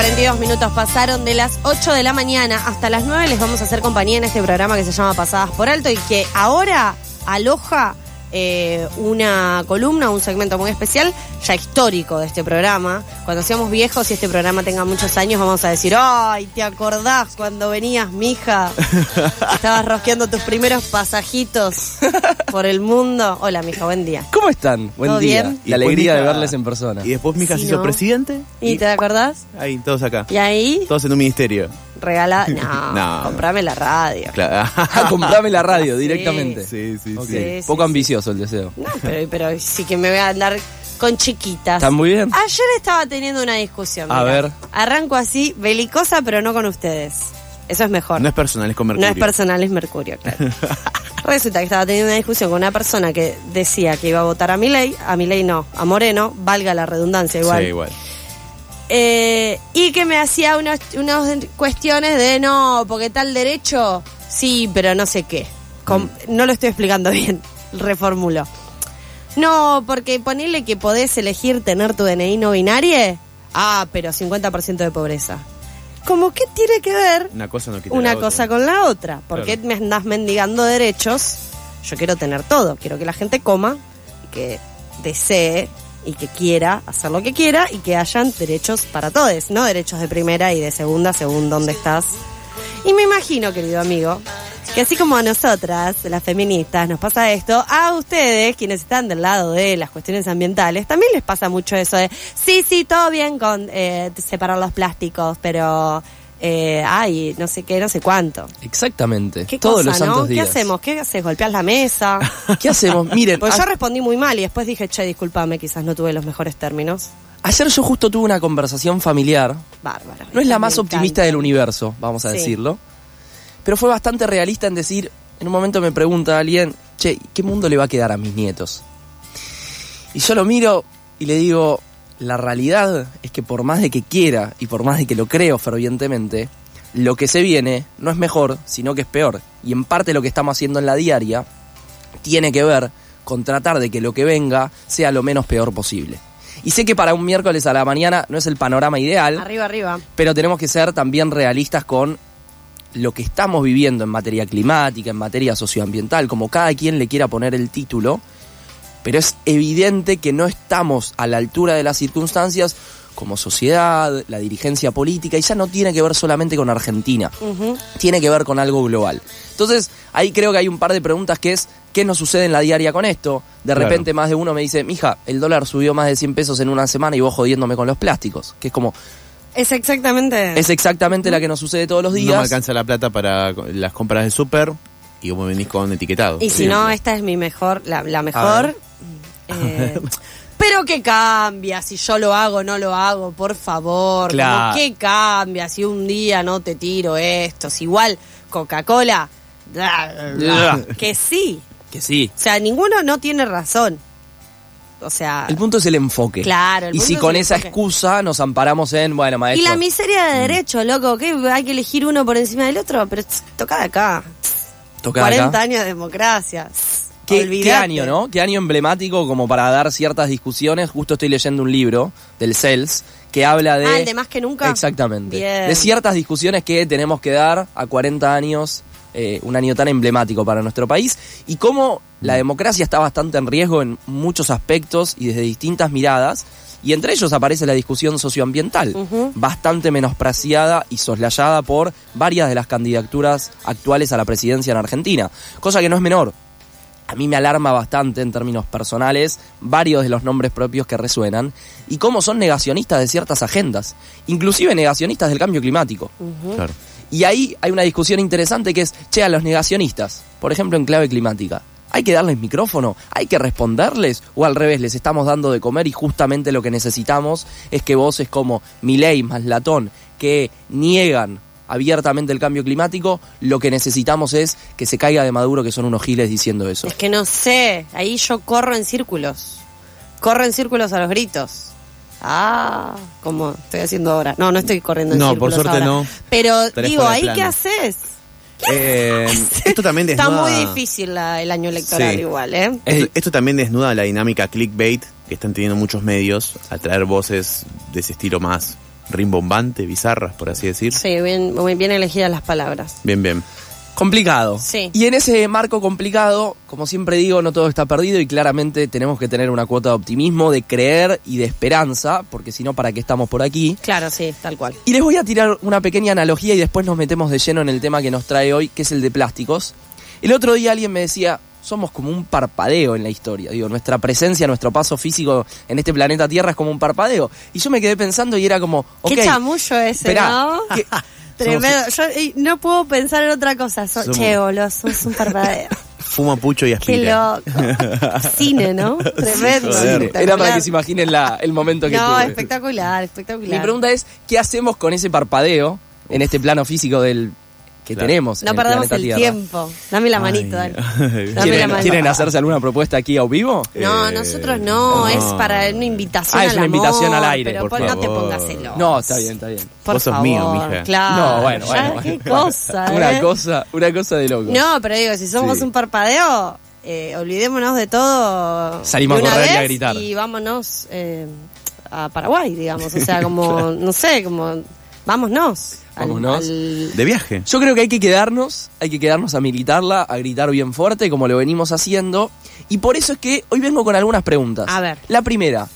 42 minutos pasaron de las 8 de la mañana hasta las 9. Les vamos a hacer compañía en este programa que se llama Pasadas por Alto y que ahora aloja eh, una columna, un segmento muy especial, ya histórico de este programa. Cuando seamos viejos y este programa tenga muchos años, vamos a decir, ¡ay, te acordás cuando venías, mija! Estabas rosqueando tus primeros pasajitos por el mundo. Hola, mija, buen día. ¿Cómo están? Buen ¿Todo día. bien? La Y alegría de verles en persona. Y después Mija Sí, se hizo ¿no? presidente. ¿Y te acordás? Ahí, todos acá. Y ahí, Todos en un ministerio. Regala. No, No. comprame la radio. Claro. Ah, comprame la radio directamente. sí, sí, sí. Sí, Poco sí, ambicioso el deseo. No, pero, pero sí que me voy a andar con chiquitas. Está muy bien. Ayer estaba teniendo una discusión. A mirá. ver. Arranco así, belicosa, pero no con ustedes. Eso es mejor. No es personal, es con Mercurio. No es personal, es Mercurio, claro. Resulta que estaba teniendo una discusión con una persona que decía que iba a votar a Milei, a Milei no, a Moreno, valga la redundancia igual. Sí, igual. Eh, y que me hacía unas, unas cuestiones de no, porque tal derecho, sí, pero no sé qué. Mm. No lo estoy explicando bien, reformulo. No, porque ponerle que podés elegir tener tu DNI no binario, ah, pero 50% de pobreza. Como que tiene que ver Una cosa no una la cosa con la otra. ¿Por qué Claro. me andás mendigando derechos? Yo quiero tener todo. Quiero que la gente coma, y que desee y que quiera hacer lo que quiera y que hayan derechos para todos, no derechos de primera y de segunda según dónde estás. Y me imagino, querido amigo, que así como a nosotras, las feministas, nos pasa esto, a ustedes, quienes están del lado de las cuestiones ambientales, también les pasa mucho eso de, sí, sí, todo bien con eh, separar los plásticos, pero, eh, ay, no sé qué, no sé cuánto. Exactamente. ¿Qué Todos cosa, los santos no? ¿Qué hacemos? ¿Qué haces? ¿Golpeas la mesa? ¿Qué hacemos? Miren, Pues yo respondí muy mal y después dije, che, discúlpame, quizás no tuve los mejores términos. ayer yo justo tuve una conversación familiar. Bárbaro. No es la más optimista del universo, vamos a Sí. decirlo. Pero fue bastante realista en decir, en un momento me pregunta alguien, che, ¿qué mundo le va a quedar a mis nietos? Y yo lo miro y le digo, la realidad es que por más de que quiera y por más de que lo creo fervientemente, lo que se viene no es mejor, sino que es peor. Y en parte lo que estamos haciendo en la diaria tiene que ver con tratar de que lo que venga sea lo menos peor posible. Y sé que para un miércoles a la mañana no es el panorama ideal, Arriba, arriba. pero tenemos que ser también realistas con lo que estamos viviendo en materia climática, en materia socioambiental, como cada quien le quiera poner el título, pero es evidente que no estamos a la altura de las circunstancias como sociedad, la dirigencia política, y ya no tiene que ver solamente con Argentina, tiene que ver con algo global. Entonces, ahí creo que hay un par de preguntas que es, ¿qué nos sucede en la diaria con esto? De Claro. repente más de uno me dice, mija, el dólar subió más de 100 pesos en una semana y vos jodiéndome con los plásticos, que es como, Es exactamente... es exactamente la que nos sucede todos los No me días. alcanza la plata para las compras de súper y vos me venís con etiquetado. Y si no, esta es mi mejor, la, la mejor. Eh, pero qué cambia si yo lo hago, no lo hago, por favor. Claro. ¿Qué cambia si un día no te tiro esto? Si igual Coca-Cola. que sí. Que sí. O sea, ninguno no tiene razón. O sea. El punto es el enfoque. Claro, el Y punto si es con el esa enfoque. excusa nos amparamos en, bueno, Y maestro. la miseria de derecho, loco, que hay que elegir uno por encima del otro, pero tss, toca de acá. toca 40 acá. años de democracia. tss, ¿Qué, año, no? Qué año emblemático como para dar ciertas discusiones. Justo estoy leyendo un libro del CELS que habla de... Ah, el de más que nunca. Exactamente. Bien. De ciertas discusiones que tenemos que dar a 40 años, eh, un año tan emblemático para nuestro país, y cómo la democracia está bastante en riesgo en muchos aspectos y desde distintas miradas, y entre ellos aparece la discusión socioambiental, bastante menospreciada y soslayada por varias de las candidaturas actuales a la presidencia en Argentina, cosa que no es menor. A mí me alarma bastante en términos personales varios de los nombres propios que resuenan y cómo son negacionistas de ciertas agendas, inclusive negacionistas del cambio climático. Claro. Y ahí hay una discusión interesante que es, che, a los negacionistas, por ejemplo en clave climática, ¿hay que darles micrófono? ¿Hay que responderles? ¿O al revés, les estamos dando de comer y justamente lo que necesitamos es que voces como Milei más Latón, que niegan abiertamente el cambio climático, lo que necesitamos es que se caiga de Maduro, que son unos giles diciendo eso. Es que no sé, ahí yo corro en círculos. Corro en círculos a los gritos. Ah, como estoy haciendo ahora. No, no estoy corriendo en No, por círculos suerte ahora. no. Pero digo, ¿ahí qué plano. haces? Eh, esto también Está desnuda, muy difícil la- el año electoral Sí. igual, ¿eh? Esto, esto también desnuda la dinámica clickbait que están teniendo muchos medios al traer voces de ese estilo más rimbombante, bizarras, por así decir. Sí, bien, muy bien elegidas las palabras. Bien, bien. Complicado. Sí. Y en ese marco complicado, como siempre digo, no todo está perdido y claramente tenemos que tener una cuota de optimismo, de creer y de esperanza, porque si no, ¿para qué estamos por aquí? Claro, sí, tal cual. Y les voy a tirar una pequeña analogía y después nos metemos de lleno en el tema que nos trae hoy, que es el de plásticos. El otro día alguien me decía, somos como un parpadeo en la historia. Digo, nuestra presencia, nuestro paso físico en este planeta Tierra es como un parpadeo. Y yo me quedé pensando y era como, ok, Qué chamullo ese, esperá, ¿no? ¿qué- Tremendo. Yo no puedo pensar en otra cosa. So- Somos- Che, boludo, sos un parpadeo. Fuma pucho y Qué aspira. loco. Cine, ¿no? Tremendo. joder. Era para que se imaginen la- el momento que No, tuve. espectacular, espectacular. Mi pregunta es, ¿qué hacemos con ese parpadeo en este plano físico del que Claro. tenemos? no en perdamos el tiempo. Dame la manito, dale. Dame la ¿Quieren, manito. quieren hacerse alguna propuesta aquí a vivo? No, Eh, nosotros no, no. es para una invitación Ah, es al una amor, invitación al aire, Pero por no te favor. pongas celoso. No, está bien, está bien. Por Vos sos favor, mío, mija. Claro. no, bueno, ya, bueno. Qué bueno. cosa, Una ¿eh? cosa, una cosa de loco. No, pero digo, si somos Sí. un parpadeo, eh, olvidémonos de todo. Salimos de a una correr y a vez gritar. Y vámonos eh, a Paraguay, digamos. O sea, como, no sé, como, vámonos. Al- Vámonos. al- De viaje. Yo creo que hay que quedarnos, hay que quedarnos a militarla, a gritar bien fuerte, como lo venimos haciendo. Y por eso es que hoy vengo con algunas preguntas. A ver. La primera,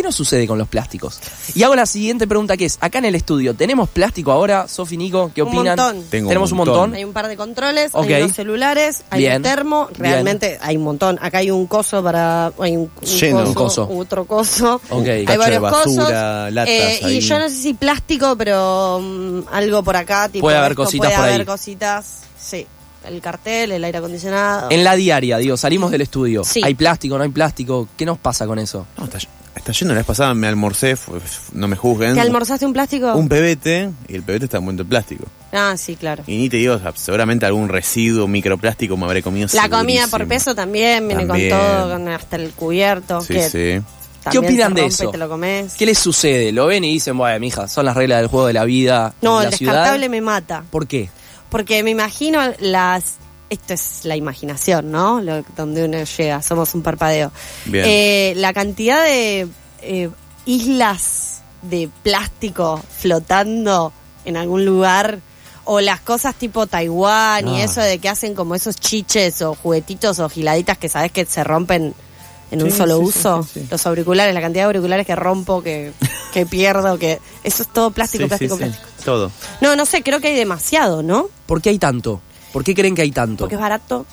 ¿qué nos sucede con los plásticos? Y hago la siguiente pregunta que es, acá en el estudio, ¿tenemos plástico ahora? Sofi, Nico, ¿qué Un opinan? montón. Tengo ¿Tenemos un un montón? montón. Hay un par de controles, hay unos celulares, hay Bien. un termo, Bien. realmente hay un montón. Acá hay un coso para. Hay un, un Lleno. coso, Un coso. otro coso. Ok. Hay Cacho varios basura, cosos. latas eh, y ahí. yo no sé si plástico, pero mm, algo por acá. Tipo Puede haber esto, cositas puede por ahí. haber cositas. Sí. El cartel, el aire acondicionado. En la diaria, digo, salimos del estudio. Sí. ¿Hay plástico, no hay plástico? ¿Qué nos pasa con eso? No, está, está yendo. La vez pasada me almorcé, fue- no me juzguen. ¿Te almorzaste un plástico? Un pebete y el pebete está envuelto en plástico. Ah, sí, claro. Y ni te digo, o sea, seguramente algún residuo microplástico me habré comido. La comida segurísimo. por peso también viene También. con todo, con hasta el cubierto. Sí, que sí. también opinan se de rompe eso? y te lo comes. ¿Qué les sucede? ¿Lo ven y dicen, bueno, mija, son las reglas del juego de la vida No, en el la ciudad? descartable me mata. ¿Por qué? Porque me imagino las. Esto es la imaginación, ¿no? Lo, donde uno llega, somos un parpadeo. Bien. Eh, la cantidad de eh, islas de plástico flotando en algún lugar. O las cosas tipo Taiwán y Ah. eso de que hacen como esos chiches o juguetitos o giladitas que sabes que se rompen en un solo sí, uso. sí, sí, sí. Los auriculares, la cantidad de auriculares que rompo, que, que pierdo, que. Eso es todo plástico, Sí, plástico, sí, sí. plástico. Todo. No, no sé, creo que hay demasiado, ¿no? ¿Por qué hay tanto? ¿Por qué creen que hay tanto? Porque es barato,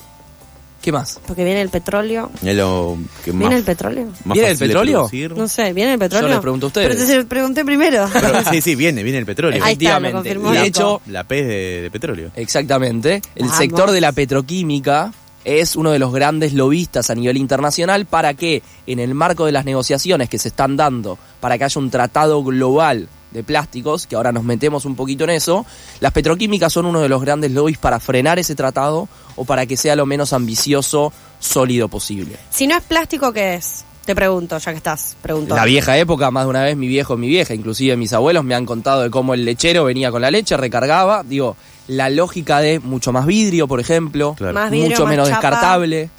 ¿Qué más? porque viene el petróleo. Es lo que más, ¿Viene el petróleo? más ¿Viene el petróleo? No sé, ¿viene el petróleo? Yo les pregunto a ustedes. Pero te se lo pregunté primero. Pero, sí, sí, viene, viene el petróleo. Ahí está, lo Efectivamente. confirmó Y de hecho, La P de, de petróleo. Exactamente. El Vamos. sector de la petroquímica es uno de los grandes lobistas a nivel internacional para que en el marco de las negociaciones que se están dando para que haya un tratado global de plásticos, que ahora nos metemos un poquito en eso, las petroquímicas son uno de los grandes lobbies para frenar ese tratado o para que sea lo menos ambicioso, sólido posible. si no es plástico, ¿qué es? Te pregunto, ya que estás preguntando. La vieja época, más de una vez mi viejo, mi vieja, inclusive mis abuelos me han contado de cómo el lechero venía con la leche, recargaba, digo, la lógica de mucho más vidrio, por ejemplo, Claro. Más vidrio, mucho más menos chapa. descartable.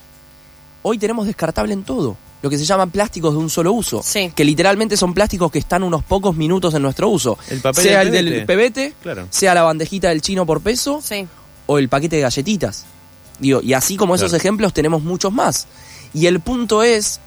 Hoy tenemos descartable en todo, lo que se llaman plásticos de un solo uso, Sí. que literalmente son plásticos que están unos pocos minutos en nuestro uso, El papel sea del el del pebete. Claro. sea la bandejita del chino por peso Sí. o el paquete de galletitas. Digo, y así como esos ejemplos tenemos muchos más. Y el punto es,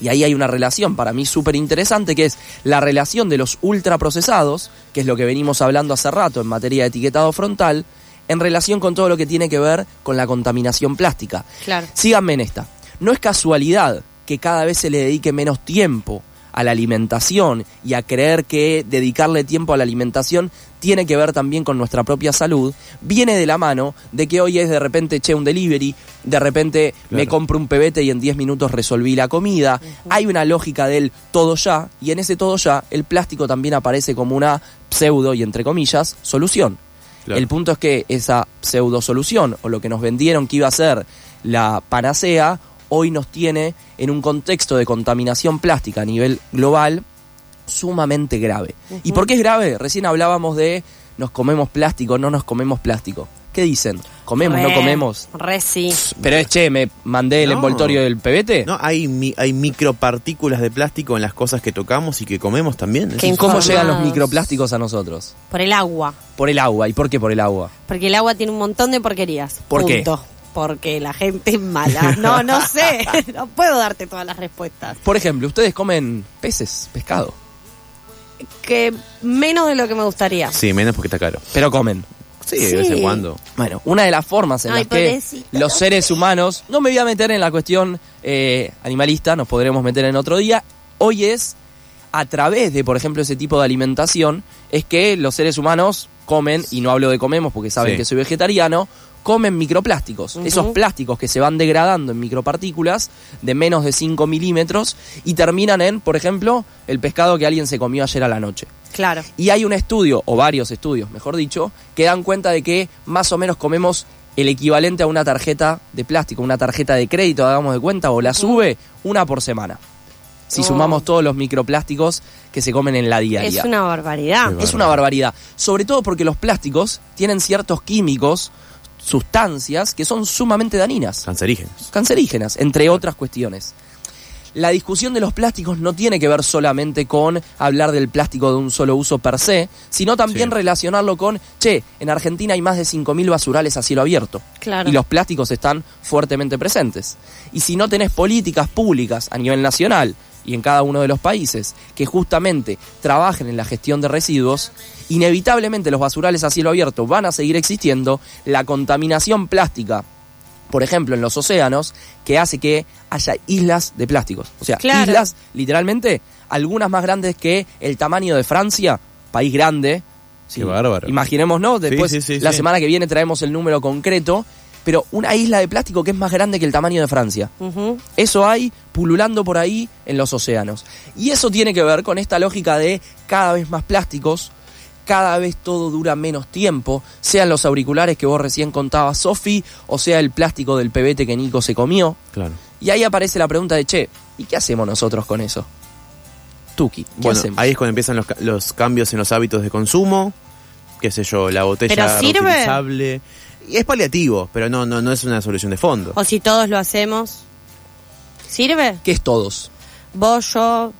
y ahí hay una relación para mí súper interesante, que es la relación de los ultraprocesados, que es lo que venimos hablando hace rato en materia de etiquetado frontal, en relación con todo lo que tiene que ver con la contaminación plástica. Claro. Síganme en esta. No es casualidad que cada vez se le dedique menos tiempo a la alimentación y a creer que dedicarle tiempo a la alimentación tiene que ver también con nuestra propia salud, viene de la mano de que hoy es de repente, che, un delivery, de repente me compro un pebete y en 10 minutos resolví la comida. Hay una lógica del todo ya, y en ese todo ya el plástico también aparece como una pseudo y entre comillas solución. Claro. El punto es que esa pseudo solución o lo que nos vendieron que iba a ser la panacea, hoy nos tiene en un contexto de contaminación plástica a nivel global sumamente grave. ¿Y por qué es grave? Recién hablábamos de nos comemos plástico, no nos comemos plástico. ¿Qué dicen? ¿Comemos, no Re- comemos? Re sí. Pero es, che, me mandé el No. envoltorio del pebete. No, hay, mi- hay micropartículas de plástico en las cosas que tocamos y que comemos también. ¿Cómo Informados. llegan los microplásticos a nosotros? Por el agua. Por el agua. ¿Y por qué por el agua? Porque el agua tiene un montón de porquerías. ¿Por qué? Porque la gente es mala. No, no sé. No puedo darte todas las respuestas. Por ejemplo, ustedes comen peces, pescado, Que menos de lo que me gustaría. Sí, menos porque está caro. pero comen. Sí, de vez Sí. en cuando. Bueno, una de las formas en Ay, las que pobrecito. los seres humanos, no me voy a meter en la cuestión eh, animalista, nos podremos meter en otro día, hoy es a través de, por ejemplo, ese tipo de alimentación, es que los seres humanos comen, y no hablo de comemos porque saben Sí. que soy vegetariano, comen microplásticos, esos plásticos que se van degradando en micropartículas de menos de 5 milímetros y terminan en, por ejemplo, el pescado que alguien se comió ayer a la noche. Claro. Y hay un estudio, o varios estudios, mejor dicho, que dan cuenta de que más o menos comemos el equivalente a una tarjeta de plástico, una tarjeta de crédito, hagamos de cuenta, o la sube una por semana. Si Oh. sumamos todos los microplásticos que se comen en la diaria. Es una barbaridad. Es una barbaridad. Sobre todo porque los plásticos tienen ciertos químicos, sustancias, que son sumamente dañinas Cancerígenos. cancerígenas, entre otras cuestiones. La discusión de los plásticos no tiene que ver solamente con hablar del plástico de un solo uso per se, sino también Sí. relacionarlo con, che, en Argentina hay más de 5.000 basurales a cielo abierto. Claro. Y los plásticos están fuertemente presentes. Y si no tenés políticas públicas a nivel nacional y en cada uno de los países que justamente trabajen en la gestión de residuos, inevitablemente los basurales a cielo abierto van a seguir existiendo, la contaminación plástica por ejemplo, en los océanos, que hace que haya islas de plásticos. O sea, Claro. islas, literalmente, algunas más grandes que el tamaño de Francia, país grande. Qué bárbaro. Imaginémonos, después sí, sí, la sí. semana que viene traemos el número concreto, pero una isla de plástico que es más grande que el tamaño de Francia. Eso hay pululando por ahí en los océanos. Y eso tiene que ver con esta lógica de cada vez más plásticos, cada vez todo dura menos tiempo, sean los auriculares que vos recién contabas, Sofi, o sea el plástico del pebete que Nico se comió. Claro. Y ahí aparece la pregunta de, che, ¿y qué hacemos nosotros con eso? Tuki, ¿qué Bueno, hacemos? ahí es cuando empiezan los cambios en los hábitos de consumo. Qué sé yo, la botella ¿Pero sirve? reutilizable. Y es paliativo, pero no, no, no es una solución de fondo. O si todos lo hacemos. ¿Sirve? ¿Qué es todos? Vos, yo,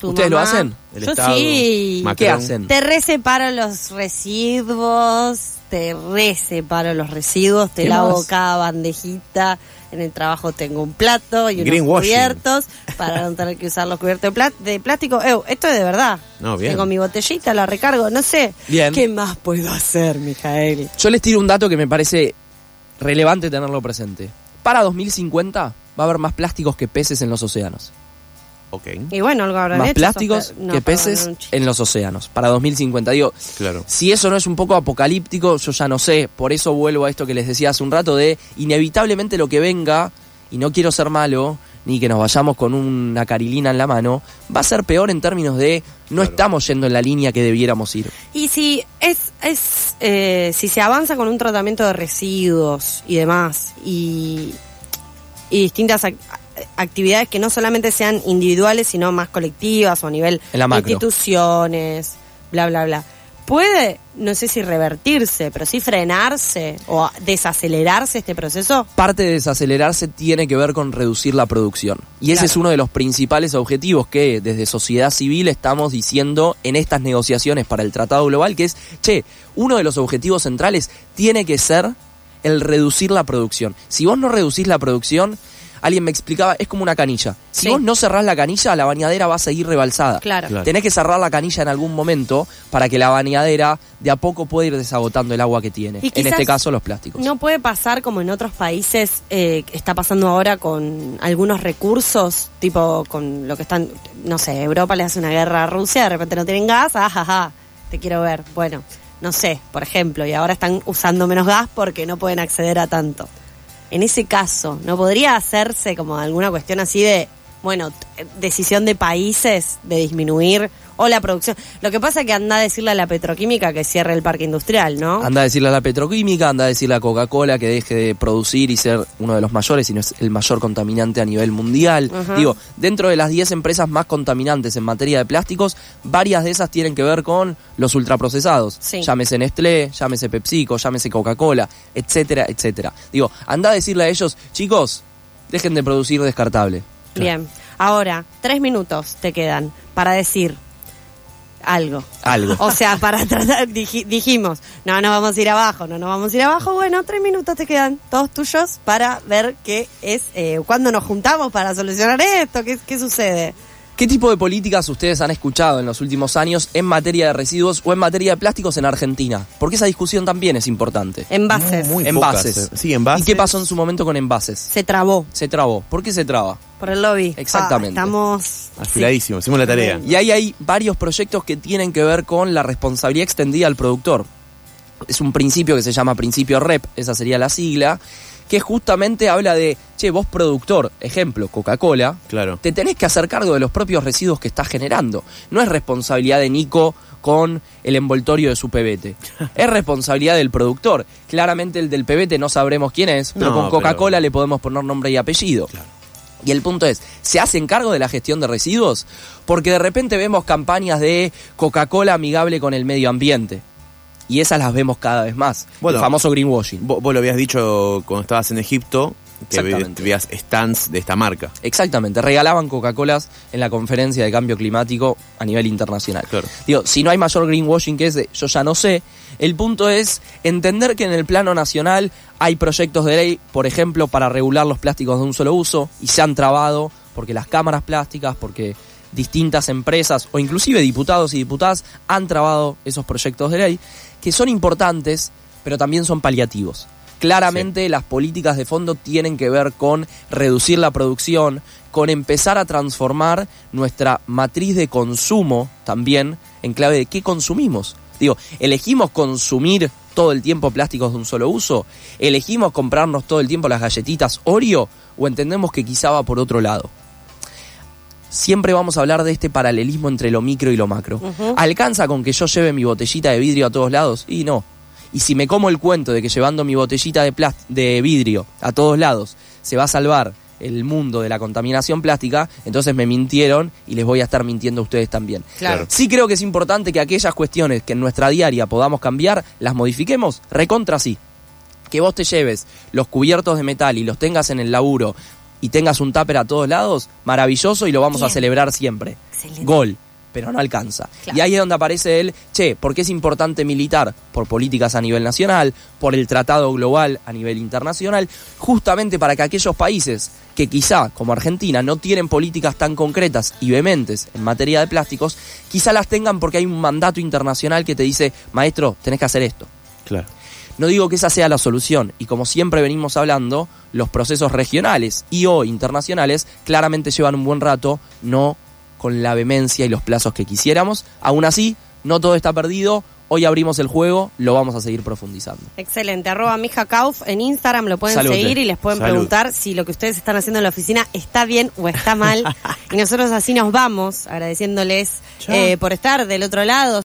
tu ¿Ustedes lo hacen? El yo Estado, sí. Macron. ¿Qué hacen? Te reseparo los residuos, te reseparo los residuos, te ¿Qué lavo más? cada bandejita. En el trabajo tengo un plato y unos cubiertos para no tener que usar los cubiertos de plástico. Ew, esto es de verdad. No, bien. Tengo mi botellita, la recargo, no sé. Bien. ¿Qué más puedo hacer, Mijael? Yo les tiro un dato que me parece relevante tenerlo presente. Para 2050 va a haber más plásticos que peces en los océanos. Ok, Y bueno, algo habrán más hecho. plásticos no, que peces en los océanos. Para 2050. Digo, claro. si eso no es un poco apocalíptico, yo ya no sé. Por eso vuelvo a esto que les decía hace un rato de inevitablemente lo que venga, y no quiero ser malo, ni que nos vayamos con una carilina en la mano, va a ser peor en términos de no Claro. estamos yendo en la línea que debiéramos ir. Y si es, es eh, si se avanza con un tratamiento de residuos y demás, y, y distintas actividades que no solamente sean individuales, sino más colectivas o a nivel macro. instituciones, bla, bla, bla. Puede, no sé si revertirse, pero sí frenarse o desacelerarse este proceso. Parte de desacelerarse tiene que ver con reducir la producción. Y ese Claro. es uno de los principales objetivos que desde sociedad civil estamos diciendo en estas negociaciones para el Tratado Global, que es, che, uno de los objetivos centrales tiene que ser el reducir la producción. Si vos no reducís la producción, alguien me explicaba, es como una canilla. Si Sí. vos no cerrás la canilla, la bañadera va a seguir rebalsada. Claro. Claro. Tenés que cerrar la canilla en algún momento para que la bañadera de a poco pueda ir desagotando el agua que tiene. Y En este caso, los plásticos. No puede pasar como en otros países, eh, está pasando ahora con algunos recursos, tipo con lo que están, no sé, Europa le hace una guerra a Rusia, de repente no tienen gas, ajaja, te quiero ver. Bueno, no sé, por ejemplo, y ahora están usando menos gas porque no pueden acceder a tanto. En ese caso, ¿no podría hacerse como alguna cuestión así de, bueno, decisión de países de disminuir o la producción? Lo que pasa es que anda a decirle a la petroquímica que cierre el parque industrial, ¿no? Anda a decirle a la petroquímica, anda a decirle a Coca-Cola que deje de producir y ser uno de los mayores, si no es el mayor contaminante a nivel mundial. Digo, dentro de las 10 empresas más contaminantes en materia de plásticos, varias de esas tienen que ver con los ultraprocesados. Sí. Llámese Nestlé, llámese PepsiCo, llámese Coca-Cola, etcétera, etcétera. Digo, anda a decirle a ellos, chicos, dejen de producir descartable. Bien, ahora, tres minutos te quedan para decir algo. Algo. O sea, para tratar, diji- dijimos, no, no vamos a ir abajo, no, no vamos a ir abajo. Bueno, tres minutos te quedan, todos tuyos, para ver qué es, eh, cuándo nos juntamos para solucionar esto, qué, qué sucede. ¿Qué tipo de políticas ustedes han escuchado en los últimos años en materia de residuos o en materia de plásticos en Argentina? Porque esa discusión también es importante. Envases. Muy envases. pocas, eh. Sí, envases. ¿Y qué pasó en su momento con envases? Se trabó Se trabó. ¿Por qué se traba? por el lobby. Exactamente. Ah, estamos... Afiladísimo, hicimos la tarea. Y ahí hay varios proyectos que tienen que ver con la responsabilidad extendida al productor. Es un principio que se llama principio REP, esa sería la sigla, que justamente habla de, che, vos productor, ejemplo, Coca-Cola, Claro. te tenés que hacer cargo de los propios residuos que estás generando. No es responsabilidad de Nico con el envoltorio de su pebete. Es responsabilidad del productor. Claramente el del pebete no sabremos quién es, pero No, con Coca-Cola pero- le podemos poner nombre y apellido. Y el punto es, ¿se hacen cargo de la gestión de residuos? Porque de repente vemos campañas de Coca-Cola amigable con el medio ambiente. Y esas las vemos cada vez más. Bueno. el famoso greenwashing. Vos, vos lo habías dicho cuando estabas en Egipto, que veías stands de esta marca. Exactamente, regalaban Coca-Colas en la conferencia de cambio climático a nivel internacional. Claro. Digo, si no hay mayor greenwashing que ese, yo ya no sé. El punto es entender que en el plano nacional hay proyectos de ley, por ejemplo, para regular los plásticos de un solo uso, y se han trabado porque las cámaras plásticas, porque distintas empresas o inclusive diputados y diputadas han trabado esos proyectos de ley, que son importantes, pero también son paliativos. Claramente las políticas de fondo tienen que ver con reducir la producción, con empezar a transformar nuestra matriz de consumo también en clave de qué consumimos. Digo, elegimos consumir todo el tiempo plásticos de un solo uso, elegimos comprarnos todo el tiempo las galletitas Oreo o entendemos que quizá va por otro lado. Siempre vamos a hablar de este paralelismo entre lo micro y lo macro. ¿Alcanza con que yo lleve mi botellita de vidrio a todos lados? Y no. Y si me como el cuento de que llevando mi botellita de, de vidrio a todos lados se va a salvar el mundo de la contaminación plástica, entonces me mintieron y les voy a estar mintiendo a ustedes también. Claro. Sí creo que es importante que aquellas cuestiones que en nuestra diaria podamos cambiar, las modifiquemos, recontra sí. Que vos te lleves los cubiertos de metal y los tengas en el laburo y tengas un tupper a todos lados, maravilloso y lo vamos a celebrar siempre. Excelente. Gol, pero no alcanza. Claro. Y ahí es donde aparece él, che, ¿por qué es importante militar? Por políticas a nivel nacional, por el tratado global a nivel internacional, justamente para que aquellos países que quizá, como Argentina, no tienen políticas tan concretas y vehementes en materia de plásticos, quizá las tengan porque hay un mandato internacional que te dice, maestro, tenés que hacer esto. Claro. No digo que esa sea la solución, y como siempre venimos hablando, los procesos regionales y o internacionales claramente llevan un buen rato, no con la vehemencia y los plazos que quisiéramos. Aún así, no todo está perdido, hoy abrimos el juego, lo vamos a seguir profundizando. Excelente, arroba Mija Kauf en Instagram, lo pueden Salute. seguir y les pueden Salud. preguntar si lo que ustedes están haciendo en la oficina está bien o está mal. y nosotros así nos vamos, agradeciéndoles eh, por estar del otro lado.